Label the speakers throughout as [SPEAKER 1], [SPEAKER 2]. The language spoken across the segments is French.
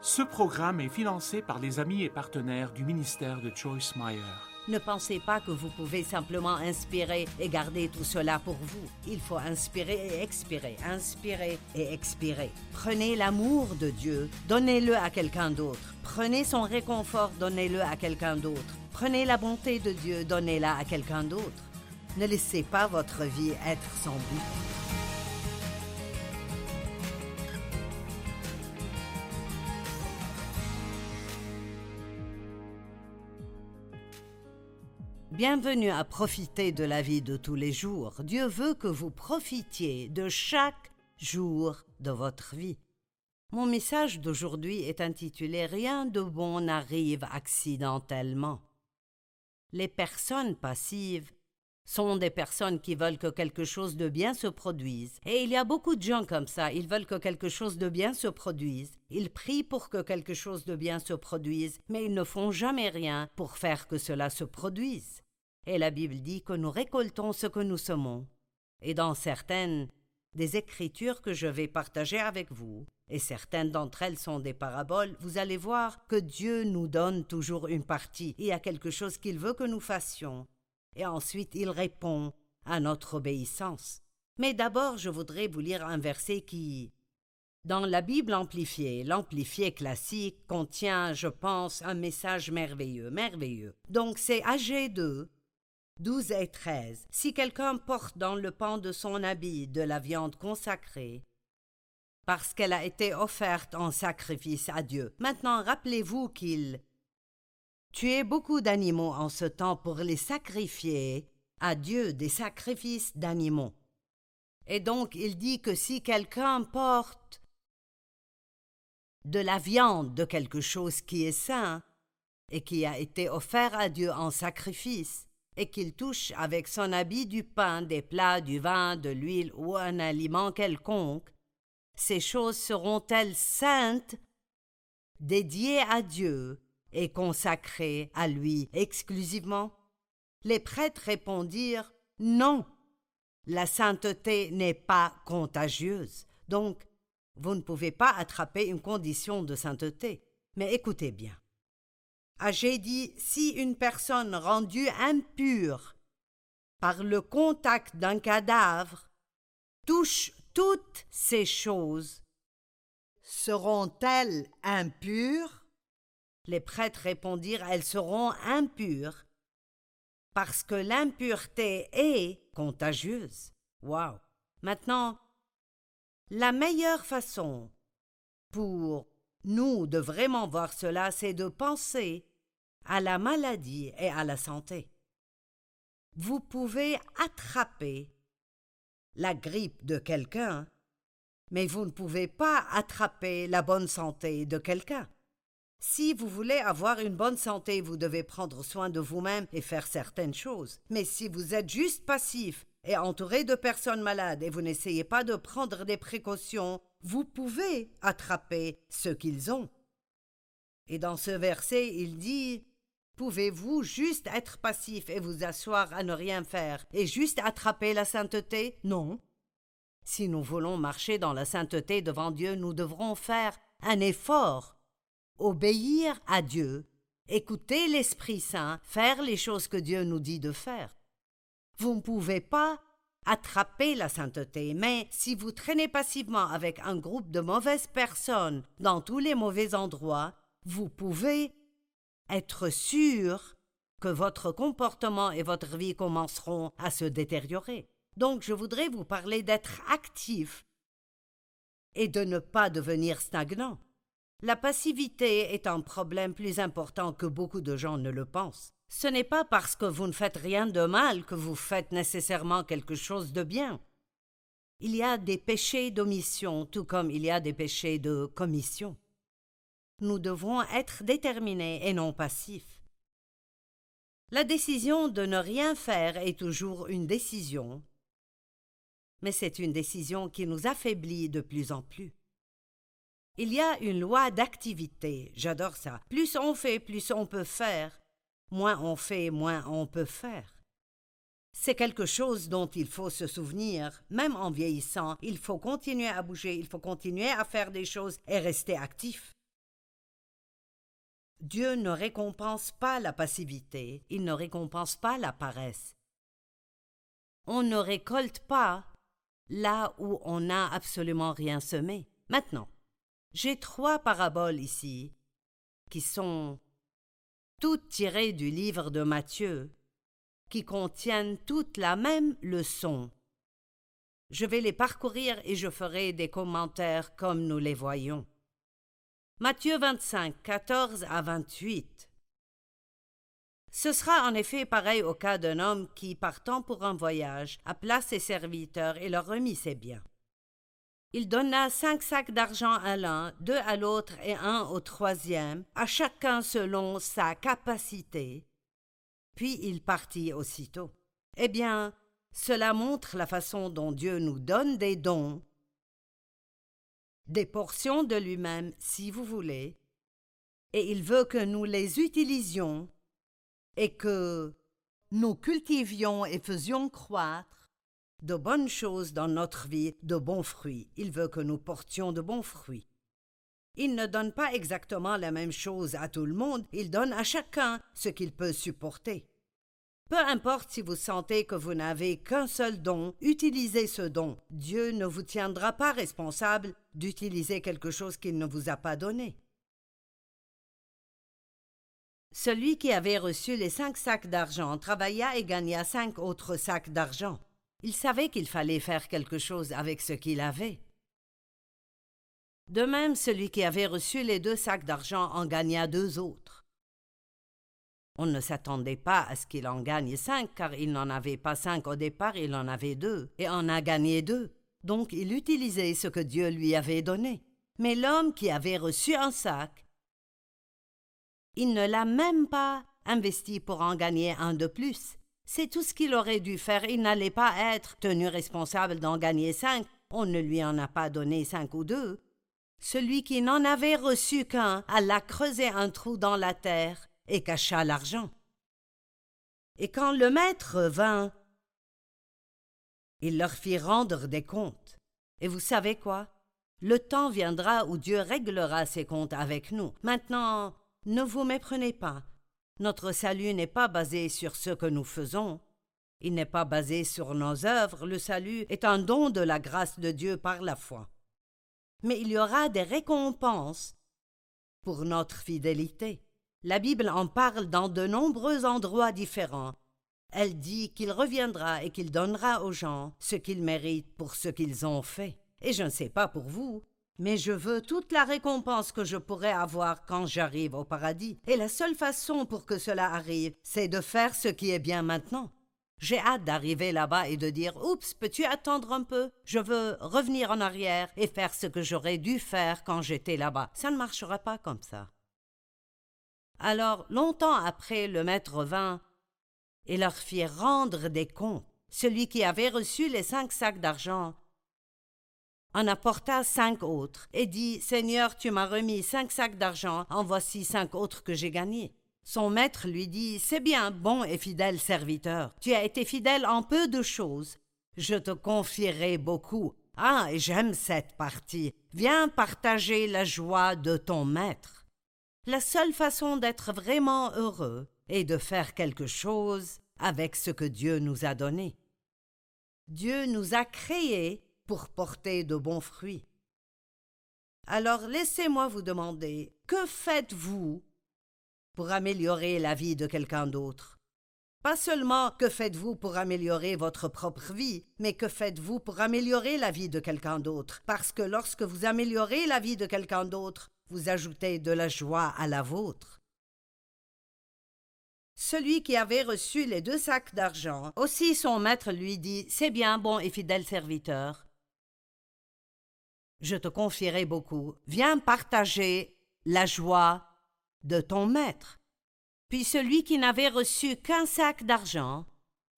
[SPEAKER 1] Ce programme est financé par les amis et partenaires du ministère de Joyce Meyer.
[SPEAKER 2] Ne pensez pas que vous pouvez simplement inspirer et garder tout cela pour vous. Il faut inspirer et expirer, inspirer et expirer. Prenez l'amour de Dieu, donnez-le à quelqu'un d'autre. Prenez son réconfort, donnez-le à quelqu'un d'autre. Prenez la bonté de Dieu, donnez-la à quelqu'un d'autre. Ne laissez pas votre vie être sans but. Bienvenue à profiter de la vie de tous les jours. Dieu veut que vous profitiez de chaque jour de votre vie. Mon message d'aujourd'hui est intitulé Rien de bon n'arrive accidentellement. Les personnes passives sont des personnes qui veulent que quelque chose de bien se produise. Et il y a beaucoup de gens comme ça, ils veulent que quelque chose de bien se produise. Ils prient pour que quelque chose de bien se produise, mais ils ne font jamais rien pour faire que cela se produise. Et la Bible dit que nous récoltons ce que nous semons. Et dans certaines des écritures que je vais partager avec vous, et certaines d'entre elles sont des paraboles, vous allez voir que Dieu nous donne toujours une partie, il y a quelque chose qu'il veut que nous fassions, et ensuite il répond à notre obéissance. Mais d'abord je voudrais vous lire un verset qui dans la Bible amplifiée, l'amplifié classique contient, je pense, un message merveilleux, merveilleux. Donc c'est AG 2, 12 et 13. Si quelqu'un porte dans le pan de son habit de la viande consacrée, parce qu'elle a été offerte en sacrifice à Dieu. Maintenant, rappelez-vous qu'il tuait beaucoup d'animaux en ce temps pour les sacrifier à Dieu des sacrifices d'animaux. Et donc il dit que si quelqu'un porte de la viande de quelque chose qui est saint et qui a été offert à Dieu en sacrifice, et qu'il touche avec son habit du pain, des plats, du vin, de l'huile ou un aliment quelconque, ces choses seront-elles saintes, dédiées à Dieu et consacrées à lui exclusivement Les prêtres répondirent Non, la sainteté n'est pas contagieuse, donc vous ne pouvez pas attraper une condition de sainteté. Mais écoutez bien. J'ai dit si une personne rendue impure par le contact d'un cadavre touche toutes ces choses, seront-elles impures? Les prêtres répondirent elles seront impures parce que l'impureté est contagieuse. Waouh Maintenant, la meilleure façon pour nous de vraiment voir cela, c'est de penser à la maladie et à la santé. Vous pouvez attraper la grippe de quelqu'un, mais vous ne pouvez pas attraper la bonne santé de quelqu'un. Si vous voulez avoir une bonne santé, vous devez prendre soin de vous-même et faire certaines choses. Mais si vous êtes juste passif et entouré de personnes malades et vous n'essayez pas de prendre des précautions, vous pouvez attraper ce qu'ils ont. Et dans ce verset, il dit Pouvez-vous juste être passif et vous asseoir à ne rien faire et juste attraper la sainteté? Non. Si nous voulons marcher dans la sainteté devant Dieu, nous devrons faire un effort, obéir à Dieu, écouter l'Esprit Saint, faire les choses que Dieu nous dit de faire. Vous ne pouvez pas attraper la sainteté, mais si vous traînez passivement avec un groupe de mauvaises personnes dans tous les mauvais endroits, vous pouvez être sûr que votre comportement et votre vie commenceront à se détériorer. Donc je voudrais vous parler d'être actif et de ne pas devenir stagnant. La passivité est un problème plus important que beaucoup de gens ne le pensent. Ce n'est pas parce que vous ne faites rien de mal que vous faites nécessairement quelque chose de bien. Il y a des péchés d'omission tout comme il y a des péchés de commission. Nous devons être déterminés et non passifs. La décision de ne rien faire est toujours une décision, mais c'est une décision qui nous affaiblit de plus en plus. Il y a une loi d'activité, j'adore ça. Plus on fait, plus on peut faire. Moins on fait, moins on peut faire. C'est quelque chose dont il faut se souvenir, même en vieillissant. Il faut continuer à bouger, il faut continuer à faire des choses et rester actif. Dieu ne récompense pas la passivité, il ne récompense pas la paresse. On ne récolte pas là où on n'a absolument rien semé. Maintenant, j'ai trois paraboles ici qui sont toutes tirées du livre de Matthieu, qui contiennent toutes la même leçon. Je vais les parcourir et je ferai des commentaires comme nous les voyons. Matthieu 25, 14 à 28. Ce sera en effet pareil au cas d'un homme qui, partant pour un voyage, appela ses serviteurs et leur remit ses biens. Il donna cinq sacs d'argent à l'un, deux à l'autre et un au troisième, à chacun selon sa capacité. Puis il partit aussitôt. Eh bien, cela montre la façon dont Dieu nous donne des dons, des portions de lui-même, si vous voulez, et il veut que nous les utilisions et que nous cultivions et faisions croître de bonnes choses dans notre vie, de bons fruits. Il veut que nous portions de bons fruits. Il ne donne pas exactement la même chose à tout le monde, il donne à chacun ce qu'il peut supporter. Peu importe si vous sentez que vous n'avez qu'un seul don, utilisez ce don. Dieu ne vous tiendra pas responsable d'utiliser quelque chose qu'il ne vous a pas donné. Celui qui avait reçu les cinq sacs d'argent travailla et gagna cinq autres sacs d'argent. Il savait qu'il fallait faire quelque chose avec ce qu'il avait. De même, celui qui avait reçu les deux sacs d'argent en gagna deux autres. On ne s'attendait pas à ce qu'il en gagne cinq, car il n'en avait pas cinq au départ, il en avait deux, et en a gagné deux. Donc il utilisait ce que Dieu lui avait donné. Mais l'homme qui avait reçu un sac, il ne l'a même pas investi pour en gagner un de plus. C'est tout ce qu'il aurait dû faire. Il n'allait pas être tenu responsable d'en gagner cinq. On ne lui en a pas donné cinq ou deux. Celui qui n'en avait reçu qu'un alla creuser un trou dans la terre et cacha l'argent. Et quand le maître vint, il leur fit rendre des comptes. Et vous savez quoi? Le temps viendra où Dieu réglera ses comptes avec nous. Maintenant, ne vous méprenez pas. Notre salut n'est pas basé sur ce que nous faisons. Il n'est pas basé sur nos œuvres. Le salut est un don de la grâce de Dieu par la foi. Mais il y aura des récompenses pour notre fidélité. La Bible en parle dans de nombreux endroits différents. Elle dit qu'il reviendra et qu'il donnera aux gens ce qu'ils méritent pour ce qu'ils ont fait. Et je ne sais pas pour vous, mais je veux toute la récompense que je pourrai avoir quand j'arrive au paradis. Et la seule façon pour que cela arrive, c'est de faire ce qui est bien maintenant. J'ai hâte d'arriver là-bas et de dire Oups, peux-tu attendre un peu? Je veux revenir en arrière et faire ce que j'aurais dû faire quand j'étais là-bas. Ça ne marchera pas comme ça. Alors, longtemps après, le maître vint et leur fit rendre des comptes. Celui qui avait reçu les cinq sacs d'argent en apporta cinq autres, et dit Seigneur, tu m'as remis cinq sacs d'argent, en voici cinq autres que j'ai gagnés. Son maître lui dit C'est bien, bon et fidèle serviteur, tu as été fidèle en peu de choses. Je te confierai beaucoup. Ah, j'aime cette partie. Viens partager la joie de ton maître. La seule façon d'être vraiment heureux est de faire quelque chose avec ce que Dieu nous a donné. Dieu nous a créés pour porter de bons fruits. Alors laissez-moi vous demander, que faites-vous pour améliorer la vie de quelqu'un d'autre? Pas seulement que faites-vous pour améliorer votre propre vie, mais que faites-vous pour améliorer la vie de quelqu'un d'autre? Parce que lorsque vous améliorez la vie de quelqu'un d'autre, vous ajoutez de la joie à la vôtre. Celui qui avait reçu les deux sacs d'argent, aussi son maître lui dit C'est bien, bon et fidèle serviteur. Je te confierai beaucoup. Viens partager la joie de ton maître. Puis celui qui n'avait reçu qu'un sac d'argent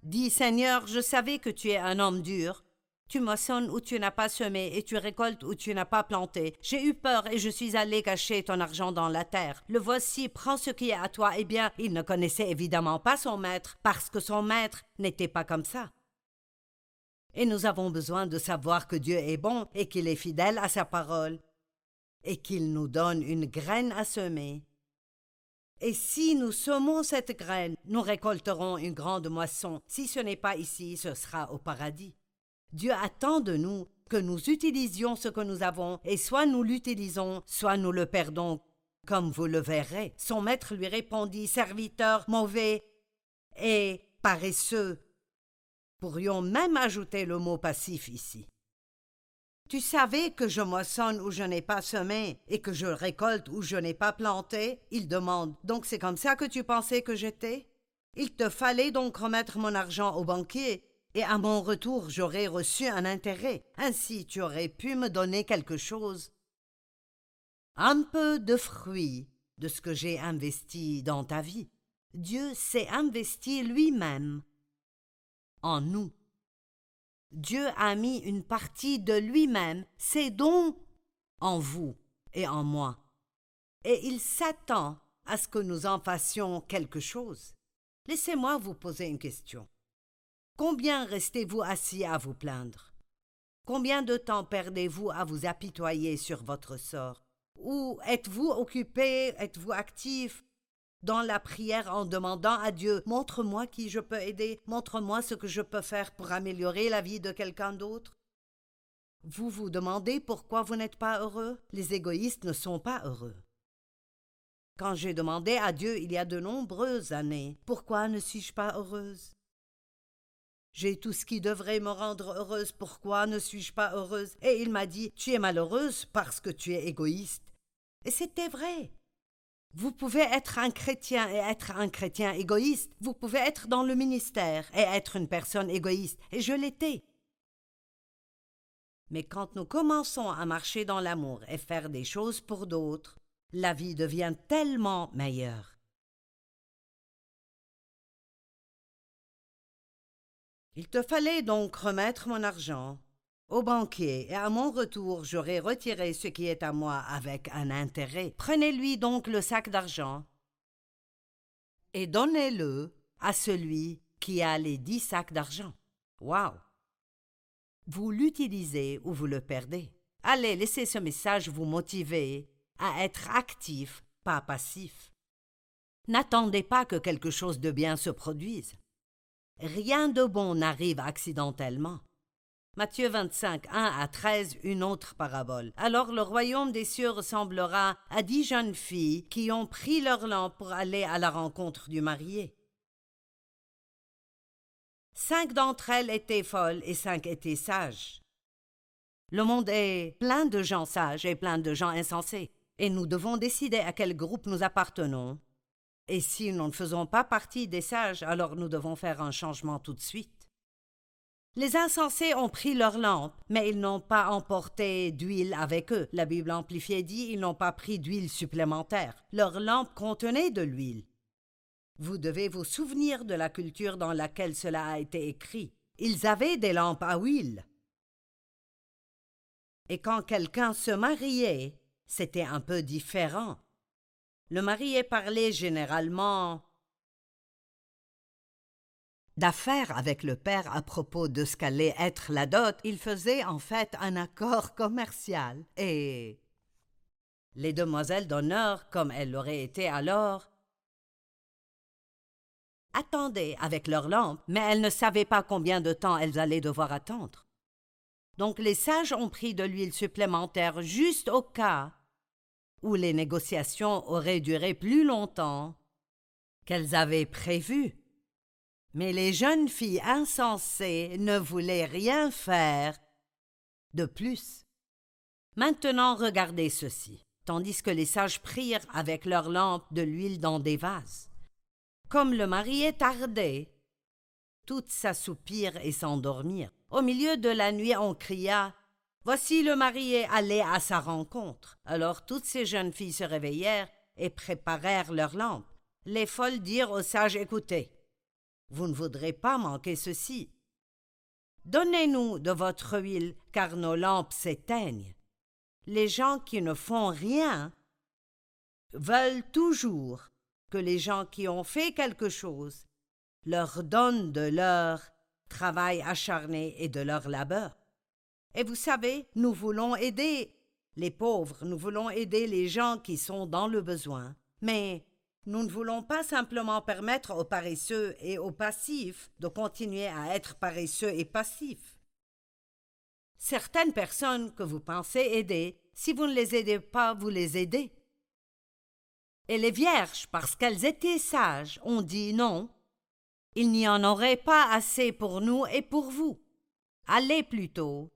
[SPEAKER 2] dit Seigneur, je savais que tu es un homme dur. Tu moissonnes où tu n'as pas semé et tu récoltes où tu n'as pas planté. J'ai eu peur et je suis allé cacher ton argent dans la terre. Le voici, prends ce qui est à toi. Eh bien, il ne connaissait évidemment pas son maître, parce que son maître n'était pas comme ça. Et nous avons besoin de savoir que Dieu est bon et qu'il est fidèle à sa parole, et qu'il nous donne une graine à semer, Et si nous semons cette graine, nous récolterons une grande moisson. Si ce n'est pas ici, ce sera au paradis. Dieu attend de nous que nous utilisions ce que nous avons, et soit nous l'utilisons, soit nous le perdons, comme vous le verrez. Son maître lui répondit Serviteur mauvais et paresseux. Pourrions même ajouter le mot passif ici. Tu savais que je moissonne où je n'ai pas semé et que je récolte où je n'ai pas planté Il demande. Donc c'est comme ça que tu pensais que j'étais? Il te fallait donc remettre mon argent au banquier et à mon retour j'aurais reçu un intérêt. Ainsi tu aurais pu me donner quelque chose. Un peu de fruit de ce que j'ai investi dans ta vie. Dieu s'est investi lui-même en nous. Dieu a mis une partie de lui-même, ses dons, en vous et en moi. Et il s'attend à ce que nous en fassions quelque chose. Laissez-moi vous poser une question. Combien restez-vous assis à vous plaindre? Combien de temps perdez-vous à vous apitoyer sur votre sort? Ou êtes-vous occupé, êtes-vous actif dans la prière en demandant à Dieu Montre-moi qui je peux aider, montre-moi ce que je peux faire pour améliorer la vie de quelqu'un d'autre. Vous vous demandez pourquoi vous n'êtes pas heureux? Les égoïstes ne sont pas heureux. Quand j'ai demandé à Dieu il y a de nombreuses années Pourquoi ne suis-je pas heureuse? J'ai tout ce qui devrait me rendre heureuse, pourquoi ne suis-je pas heureuse? Et il m'a dit Tu es malheureuse parce que tu es égoïste. Et c'était vrai. Vous pouvez être un chrétien et être un chrétien égoïste. Vous pouvez être dans le ministère et être une personne égoïste. Et je l'étais. Mais quand nous commençons à marcher dans l'amour et faire des choses pour d'autres, la vie devient tellement meilleure. Il te fallait donc remettre mon argent au banquier, et à mon retour j'aurai retiré ce qui est à moi avec un intérêt. Prenez-lui donc le sac d'argent et donnez-le à celui qui a les dix sacs d'argent. Waouh! Vous l'utilisez ou vous le perdez. Allez, laissez ce message vous motiver à être actif, pas passif. N'attendez pas que quelque chose de bien se produise. Rien de bon n'arrive accidentellement. Matthieu 25, 1 à 13, une autre parabole. Alors le royaume des cieux ressemblera à dix jeunes filles qui ont pris leur lampe pour aller à la rencontre du marié. Cinq d'entre elles étaient folles et cinq étaient sages. Le monde est plein de gens sages et plein de gens insensés, et nous devons décider à quel groupe nous appartenons. Et si nous ne faisons pas partie des sages, alors nous devons faire un changement tout de suite. Les insensés ont pris leurs lampes, mais ils n'ont pas emporté d'huile avec eux. La Bible amplifiée dit ils n'ont pas pris d'huile supplémentaire. Leurs lampes contenaient de l'huile. Vous devez vous souvenir de la culture dans laquelle cela a été écrit. Ils avaient des lampes à huile. Et quand quelqu'un se mariait, c'était un peu différent. Le marié parlait généralement d'affaires avec le père à propos de ce qu'allait être la dot, il faisait en fait un accord commercial. Et les demoiselles d'honneur, comme elles l'auraient été alors, attendaient avec leurs lampes, mais elles ne savaient pas combien de temps elles allaient devoir attendre. Donc les sages ont pris de l'huile supplémentaire juste au cas où les négociations auraient duré plus longtemps qu'elles avaient prévu. Mais les jeunes filles insensées ne voulaient rien faire de plus. Maintenant regardez ceci, tandis que les sages prirent avec leurs lampes de l'huile dans des vases. Comme le marié tardait, toutes s'assoupirent et s'endormirent. Au milieu de la nuit on cria Voici le marié allait à sa rencontre. Alors toutes ces jeunes filles se réveillèrent et préparèrent leurs lampes. Les folles dirent aux sages Écoutez, vous ne voudrez pas manquer ceci. Donnez-nous de votre huile, car nos lampes s'éteignent. Les gens qui ne font rien veulent toujours que les gens qui ont fait quelque chose leur donnent de leur travail acharné et de leur labeur. Et vous savez, nous voulons aider les pauvres, nous voulons aider les gens qui sont dans le besoin. Mais Nous ne voulons pas simplement permettre aux paresseux et aux passifs de continuer à être paresseux et passifs. Certaines personnes que vous pensez aider, si vous ne les aidez pas, vous les aidez. Et les vierges, parce qu'elles étaient sages, ont dit non. Il n'y en aurait pas assez pour nous et pour vous. Allez plutôt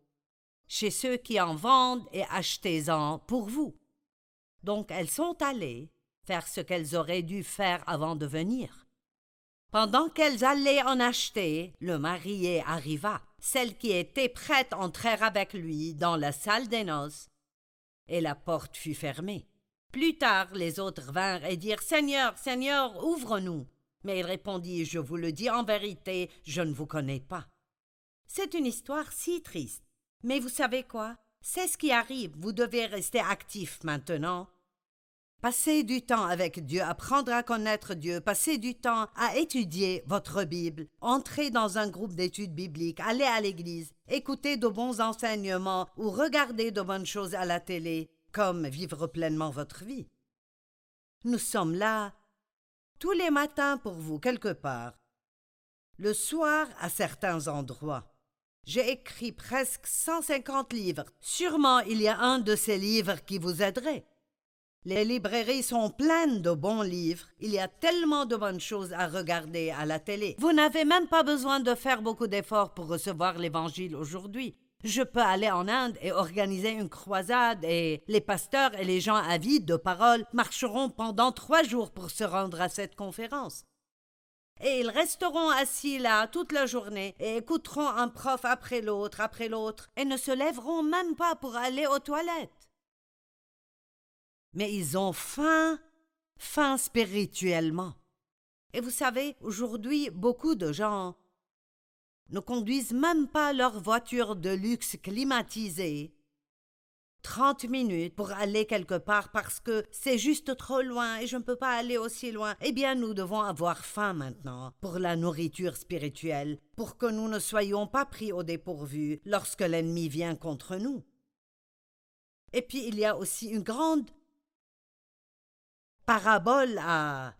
[SPEAKER 2] chez ceux qui en vendent et achetez-en pour vous. Donc elles sont allées faire ce qu'elles auraient dû faire avant de venir. Pendant qu'elles allaient en acheter, le marié arriva. Celles qui étaient prêtes entrèrent avec lui dans la salle des noces, et la porte fut fermée. Plus tard, les autres vinrent et dirent Seigneur, Seigneur, ouvre-nous. Mais il répondit Je vous le dis en vérité, je ne vous connais pas. C'est une histoire si triste. Mais vous savez quoi? C'est ce qui arrive. Vous devez rester actif maintenant. Passez du temps avec Dieu, apprendre à connaître Dieu, passez du temps à étudier votre Bible, entrez dans un groupe d'études bibliques, allez à l'église, écoutez de bons enseignements ou regardez de bonnes choses à la télé, comme vivre pleinement votre vie. Nous sommes là tous les matins pour vous quelque part, le soir à certains endroits. J'ai écrit presque 150 livres. Sûrement il y a un de ces livres qui vous aiderait. Les librairies sont pleines de bons livres. Il y a tellement de bonnes choses à regarder à la télé. Vous n'avez même pas besoin de faire beaucoup d'efforts pour recevoir l'Évangile aujourd'hui. Je peux aller en Inde et organiser une croisade et les pasteurs et les gens avides de parole marcheront pendant trois jours pour se rendre à cette conférence. Et ils resteront assis là toute la journée et écouteront un prof après l'autre, après l'autre, et ne se lèveront même pas pour aller aux toilettes mais ils ont faim, faim spirituellement. Et vous savez, aujourd'hui, beaucoup de gens ne conduisent même pas leur voiture de luxe climatisée. Trente minutes pour aller quelque part parce que c'est juste trop loin et je ne peux pas aller aussi loin. Eh bien, nous devons avoir faim maintenant pour la nourriture spirituelle, pour que nous ne soyons pas pris au dépourvu lorsque l'ennemi vient contre nous. Et puis il y a aussi une grande parabole à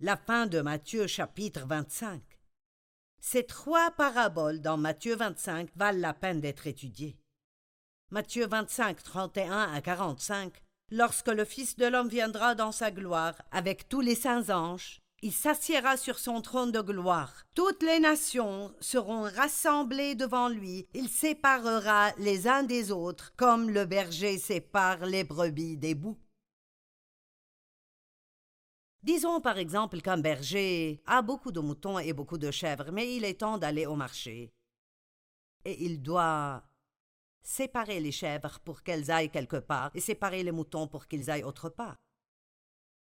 [SPEAKER 2] la fin de Matthieu chapitre 25. Ces trois paraboles dans Matthieu 25 valent la peine d'être étudiées. Matthieu 25, 31 à 45. Lorsque le Fils de l'homme viendra dans sa gloire avec tous les saints anges, il s'assiera sur son trône de gloire. Toutes les nations seront rassemblées devant lui. Il séparera les uns des autres, comme le berger sépare les brebis des boucs. Disons par exemple qu'un berger a beaucoup de moutons et beaucoup de chèvres, mais il est temps d'aller au marché. Et il doit séparer les chèvres pour qu'elles aillent quelque part et séparer les moutons pour qu'ils aillent autre part.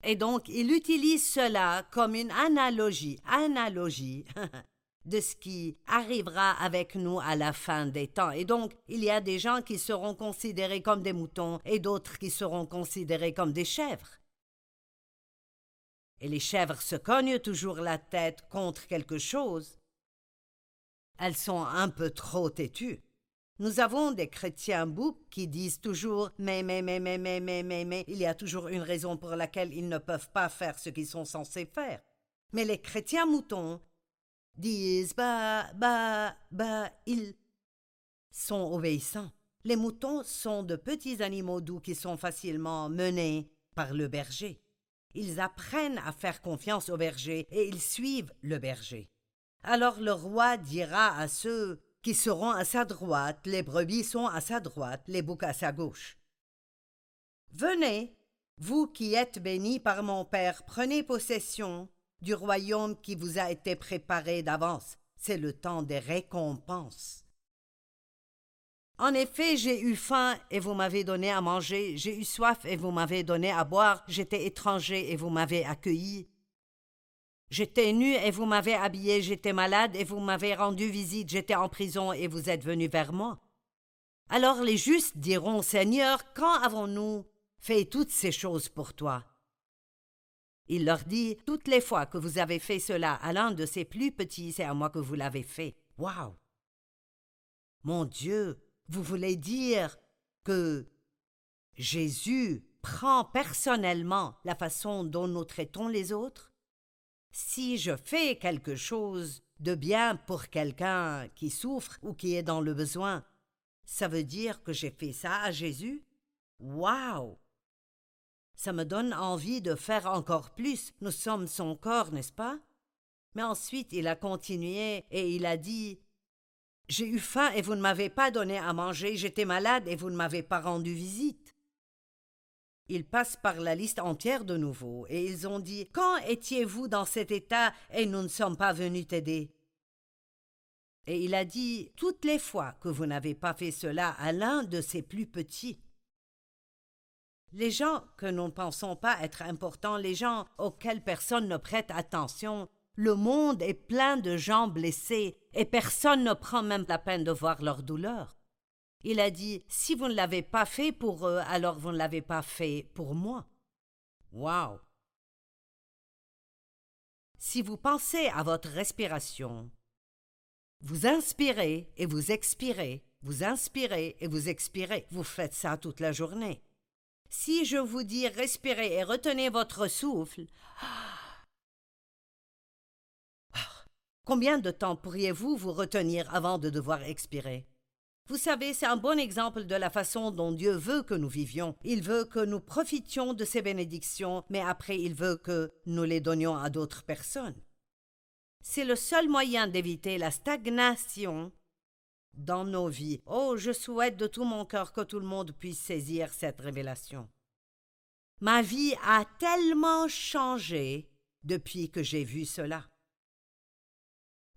[SPEAKER 2] Et donc il utilise cela comme une analogie, analogie de ce qui arrivera avec nous à la fin des temps. Et donc il y a des gens qui seront considérés comme des moutons et d'autres qui seront considérés comme des chèvres et les chèvres se cognent toujours la tête contre quelque chose. Elles sont un peu trop têtues. Nous avons des chrétiens boucs qui disent toujours mais, mais, mais, mais, mais, mais, mais, mais, il y a toujours une raison pour laquelle ils ne peuvent pas faire ce qu'ils sont censés faire. Mais les chrétiens moutons disent bah, bah, bah, ils sont obéissants. Les moutons sont de petits animaux doux qui sont facilement menés par le berger. Ils apprennent à faire confiance au berger et ils suivent le berger. Alors le roi dira à ceux qui seront à sa droite, les brebis sont à sa droite, les boucs à sa gauche. Venez, vous qui êtes bénis par mon Père, prenez possession du royaume qui vous a été préparé d'avance. C'est le temps des récompenses. En effet, j'ai eu faim et vous m'avez donné à manger, j'ai eu soif et vous m'avez donné à boire, j'étais étranger et vous m'avez accueilli. J'étais nu et vous m'avez habillé, j'étais malade et vous m'avez rendu visite, j'étais en prison et vous êtes venu vers moi. Alors les justes diront Seigneur, quand avons-nous fait toutes ces choses pour toi? Il leur dit Toutes les fois que vous avez fait cela à l'un de ces plus petits, c'est à moi que vous l'avez fait. Waouh Mon Dieu vous voulez dire que Jésus prend personnellement la façon dont nous traitons les autres? Si je fais quelque chose de bien pour quelqu'un qui souffre ou qui est dans le besoin, ça veut dire que j'ai fait ça à Jésus? Waouh Ça me donne envie de faire encore plus. Nous sommes son corps, n'est-ce pas? Mais ensuite il a continué et il a dit J'ai eu faim et vous ne m'avez pas donné à manger, j'étais malade et vous ne m'avez pas rendu visite. Ils passent par la liste entière de nouveau, et ils ont dit Quand étiez-vous dans cet état et nous ne sommes pas venus t'aider? Et il a dit Toutes les fois que vous n'avez pas fait cela à l'un de ses plus petits. Les gens que nous ne pensons pas être importants, les gens auxquels personne ne prête attention, le monde est plein de gens blessés, et personne ne prend même la peine de voir leur douleur. Il a dit Si vous ne l'avez pas fait pour eux, alors vous ne l'avez pas fait pour moi. Waouh Si vous pensez à votre respiration, vous inspirez et vous expirez, vous inspirez et vous expirez. Vous faites ça toute la journée. Si je vous dis respirez et retenez votre souffle, combien de temps pourriez-vous vous retenir avant de devoir expirer? Vous savez, c'est un bon exemple de la façon dont Dieu veut que nous vivions. Il veut que nous profitions de ses bénédictions, mais après il veut que nous les donnions à d'autres personnes. C'est le seul moyen d'éviter la stagnation dans nos vies. Oh, je souhaite de tout mon cœur que tout le monde puisse saisir cette révélation. Ma vie a tellement changé depuis que j'ai vu cela.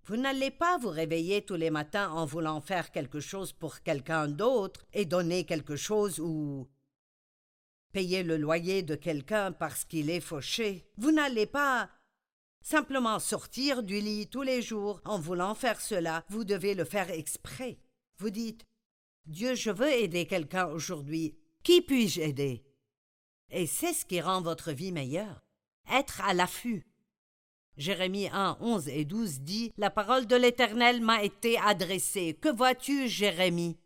[SPEAKER 2] Vous n'allez pas vous réveiller tous les matins en voulant faire quelque chose pour quelqu'un d'autre et donner quelque chose ou payer le loyer de quelqu'un parce qu'il est fauché. Vous n'allez pas simplement sortir du lit tous les jours en voulant faire cela. Vous devez le faire exprès. Vous dites Dieu, je veux aider quelqu'un aujourd'hui. Qui puis-je aider? Et c'est ce qui rend votre vie meilleure. Être à l'affût. Jérémie 1, 11 et 12 dit La parole de l'Éternel m'a été adressée. Que vois-tu, Jérémie?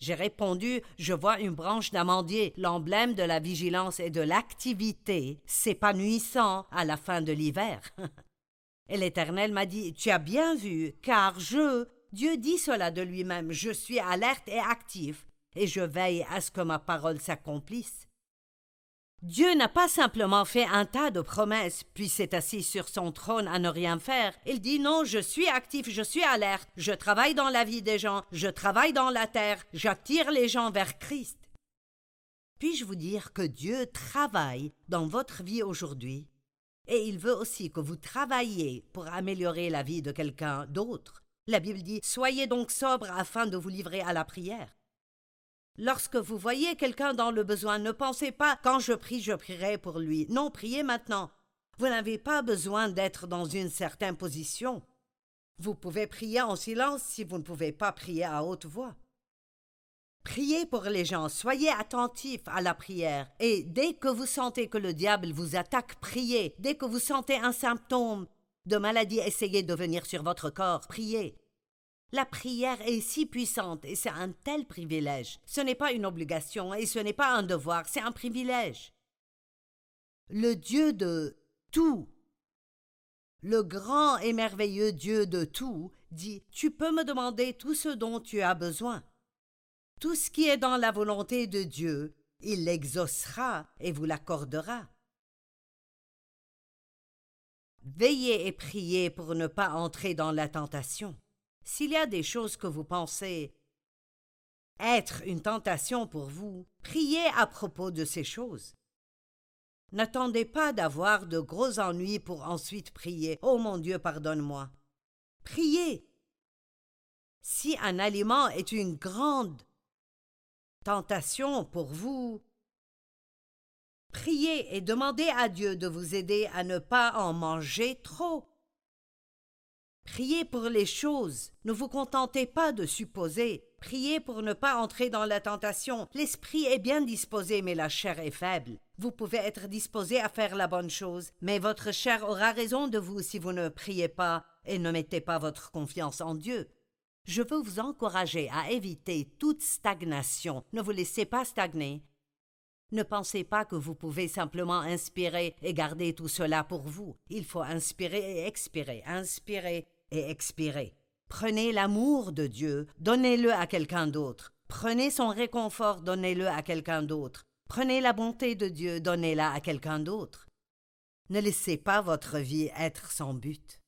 [SPEAKER 2] J'ai répondu Je vois une branche d'amandier, l'emblème de la vigilance et de l'activité, s'épanouissant à la fin de l'hiver. et l'Éternel m'a dit Tu as bien vu, car je, Dieu dit cela de lui-même, je suis alerte et actif, et je veille à ce que ma parole s'accomplisse. Dieu n'a pas simplement fait un tas de promesses, puis s'est assis sur son trône à ne rien faire. Il dit non, je suis actif, je suis alerte, je travaille dans la vie des gens, je travaille dans la terre, j'attire les gens vers Christ. Puis-je vous dire que Dieu travaille dans votre vie aujourd'hui, et il veut aussi que vous travailliez pour améliorer la vie de quelqu'un d'autre. La Bible dit Soyez donc sobre afin de vous livrer à la prière. Lorsque vous voyez quelqu'un dans le besoin, ne pensez pas quand je prie, je prierai pour lui. Non, priez maintenant. Vous n'avez pas besoin d'être dans une certaine position. Vous pouvez prier en silence si vous ne pouvez pas prier à haute voix. Priez pour les gens, soyez attentifs à la prière, et dès que vous sentez que le diable vous attaque, priez. Dès que vous sentez un symptôme de maladie, essayez de venir sur votre corps, priez. La prière est si puissante et c'est un tel privilège. Ce n'est pas une obligation et ce n'est pas un devoir, c'est un privilège. Le Dieu de tout, le grand et merveilleux Dieu de tout, dit Tu peux me demander tout ce dont tu as besoin. Tout ce qui est dans la volonté de Dieu, il l'exaucera et vous l'accordera. Veillez et priez pour ne pas entrer dans la tentation. S'il y a des choses que vous pensez être une tentation pour vous, priez à propos de ces choses. N'attendez pas d'avoir de gros ennuis pour ensuite prier. Oh mon Dieu, pardonne-moi. Priez. Si un aliment est une grande tentation pour vous, priez et demandez à Dieu de vous aider à ne pas en manger trop. Priez pour les choses. Ne vous contentez pas de supposer. Priez pour ne pas entrer dans la tentation. L'esprit est bien disposé, mais la chair est faible. Vous pouvez être disposé à faire la bonne chose, mais votre chair aura raison de vous si vous ne priez pas et ne mettez pas votre confiance en Dieu. Je veux vous encourager à éviter toute stagnation. Ne vous laissez pas stagner. Ne pensez pas que vous pouvez simplement inspirer et garder tout cela pour vous. Il faut inspirer et expirer, inspirer et expirer. Prenez l'amour de Dieu, donnez-le à quelqu'un d'autre. Prenez son réconfort, donnez-le à quelqu'un d'autre. Prenez la bonté de Dieu, donnez-la à quelqu'un d'autre. Ne laissez pas votre vie être sans but.